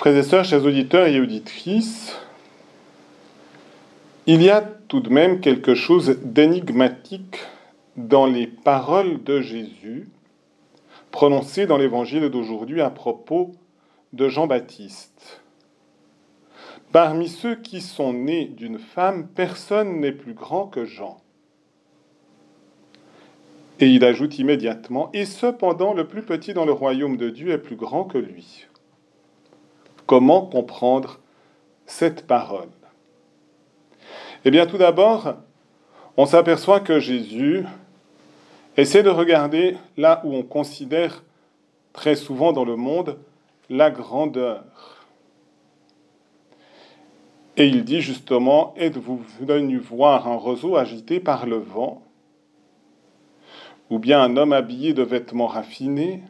Frères et sœurs, chers auditeurs et auditrices, il y a tout de même quelque chose d'énigmatique dans les paroles de Jésus prononcées dans l'évangile d'aujourd'hui à propos de Jean-Baptiste. Parmi ceux qui sont nés d'une femme, personne n'est plus grand que Jean. Et il ajoute immédiatement, et cependant le plus petit dans le royaume de Dieu est plus grand que lui. Comment comprendre cette parole? Eh bien, tout d'abord, on s'aperçoit que Jésus essaie de regarder là où on considère très souvent dans le monde la grandeur. Et il dit justement, êtes-vous venu voir un roseau agité par le vent, ou bien un homme habillé de vêtements raffinés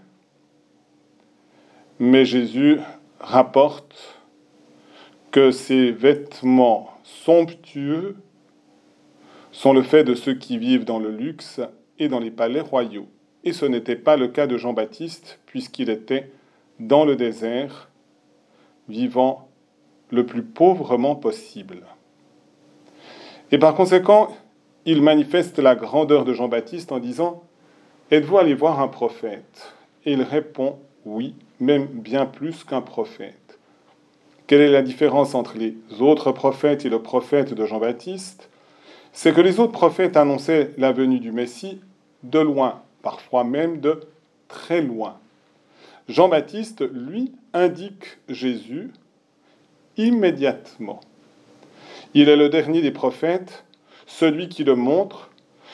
Mais Jésus rapporte que ces vêtements somptueux sont le fait de ceux qui vivent dans le luxe et dans les palais royaux. Et ce n'était pas le cas de Jean-Baptiste, puisqu'il était dans le désert, vivant le plus pauvrement possible. Et par conséquent, il manifeste la grandeur de Jean-Baptiste en disant Êtes-vous allé voir un prophète? Et il répond Oui, même bien plus qu'un prophète. Quelle est la différence entre les autres prophètes et le prophète de Jean-Baptiste? C'est que les autres prophètes annonçaient la venue du Messie de loin, parfois même de très loin. Jean-Baptiste, lui, indique Jésus immédiatement. Il est le dernier des prophètes, celui qui le montre,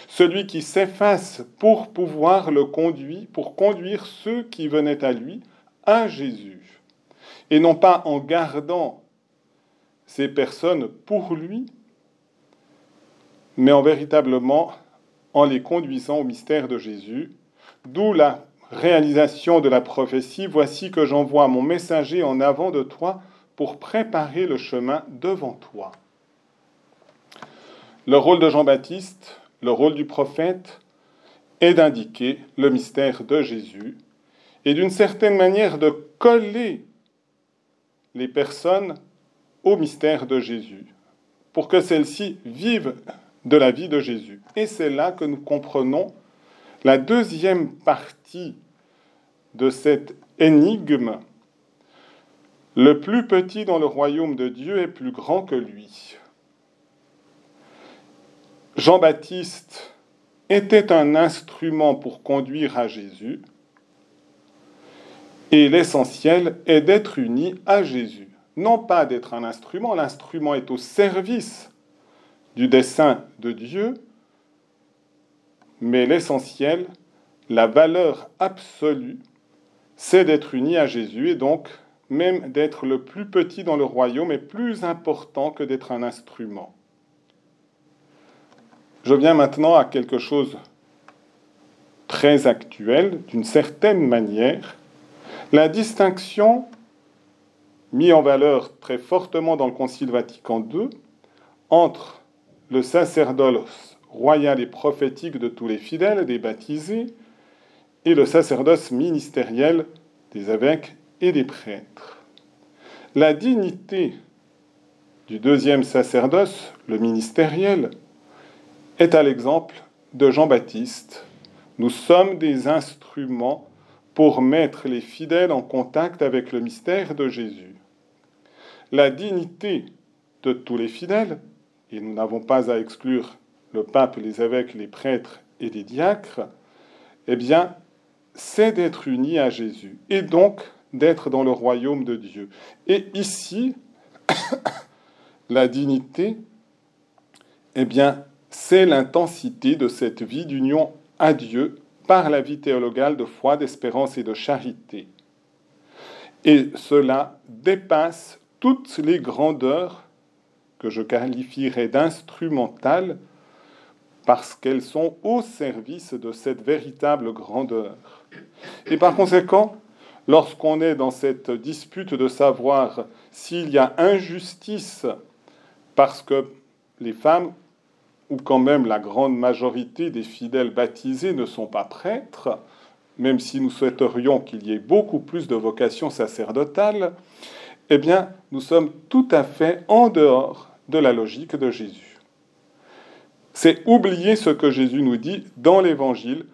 celui qui s'efface pour pouvoir le conduire, pour conduire ceux qui venaient à lui à Jésus, et non pas en gardant ces personnes pour lui, mais en véritablement en les conduisant au mystère de Jésus, d'où la réalisation de la prophétie, voici que j'envoie mon messager en avant de toi pour préparer le chemin devant toi. Le rôle de Jean-Baptiste, le rôle du prophète, est d'indiquer le mystère de Jésus et d'une certaine manière de coller les personnes au mystère de Jésus, pour que celles-ci vivent de la vie de Jésus. Et c'est là que nous comprenons la deuxième partie de cette énigme. Le plus petit dans le royaume de Dieu est plus grand que lui. Jean-Baptiste était un instrument pour conduire à Jésus, et l'essentiel est d'être uni à Jésus. Non pas d'être un instrument, l'instrument est au service du dessein de Dieu, mais l'essentiel, la valeur absolue, c'est d'être uni à Jésus et donc même d'être le plus petit dans le royaume est plus important que d'être un instrument. Je viens maintenant à quelque chose très actuel, d'une certaine manière, la distinction mise en valeur très fortement dans le Concile Vatican II entre le sacerdoce royal et prophétique de tous les fidèles, des baptisés, et le sacerdoce ministériel des évêques et des prêtres. La dignité du deuxième sacerdoce, le ministériel, est à l'exemple de Jean-Baptiste. Nous sommes des instruments pour mettre les fidèles en contact avec le mystère de Jésus. La dignité de tous les fidèles, et nous n'avons pas à exclure le pape, les évêques, les prêtres et les diacres, eh bien, c'est d'être unis à Jésus et donc d'être dans le royaume de Dieu. Et ici, la dignité, eh bien, c'est l'intensité de cette vie d'union à Dieu par la vie théologale de foi, d'espérance et de charité. Et cela dépasse toutes les grandeurs que je qualifierais d'instrumentales parce qu'elles sont au service de cette véritable grandeur. Et par conséquent, lorsqu'on est dans cette dispute de savoir s'il y a injustice parce que les femmes où quand même la grande majorité des fidèles baptisés ne sont pas prêtres, même si nous souhaiterions qu'il y ait beaucoup plus de vocations sacerdotales, eh bien, nous sommes tout à fait en dehors de la logique de Jésus. C'est oublier ce que Jésus nous dit dans l'Évangile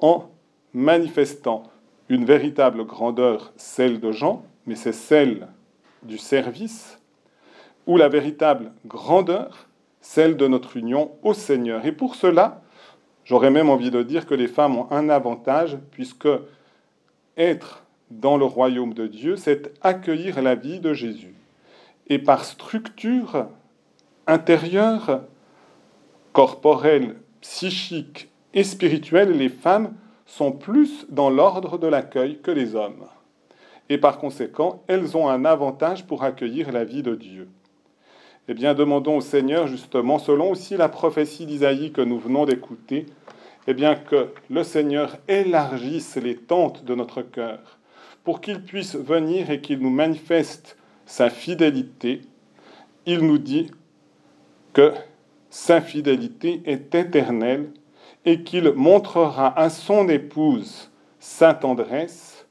en manifestant une véritable grandeur, celle de Jean, mais c'est celle du service, ou la véritable grandeur, celle de notre union au Seigneur. Et pour cela, j'aurais même envie de dire que les femmes ont un avantage, puisque être dans le royaume de Dieu, c'est accueillir la vie de Jésus. Et par structure intérieure, corporelle, psychique et spirituelle, les femmes sont plus dans l'ordre de l'accueil que les hommes. Et par conséquent, elles ont un avantage pour accueillir la vie de Dieu. Eh bien, demandons au Seigneur, justement, selon aussi la prophétie d'Isaïe que nous venons d'écouter, eh bien, que le Seigneur élargisse les tentes de notre cœur, pour qu'il puisse venir et qu'il nous manifeste sa fidélité, il nous dit que sa fidélité est éternelle et qu'il montrera à son épouse sa tendresse.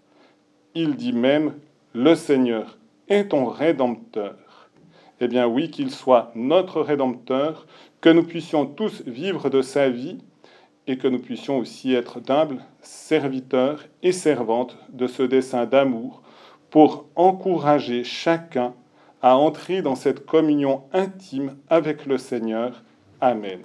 Il dit même, le Seigneur est ton rédempteur. Eh bien oui, qu'il soit notre rédempteur, que nous puissions tous vivre de sa vie et que nous puissions aussi être d'humbles serviteurs et servantes de ce dessein d'amour pour encourager chacun à entrer dans cette communion intime avec le Seigneur. Amen.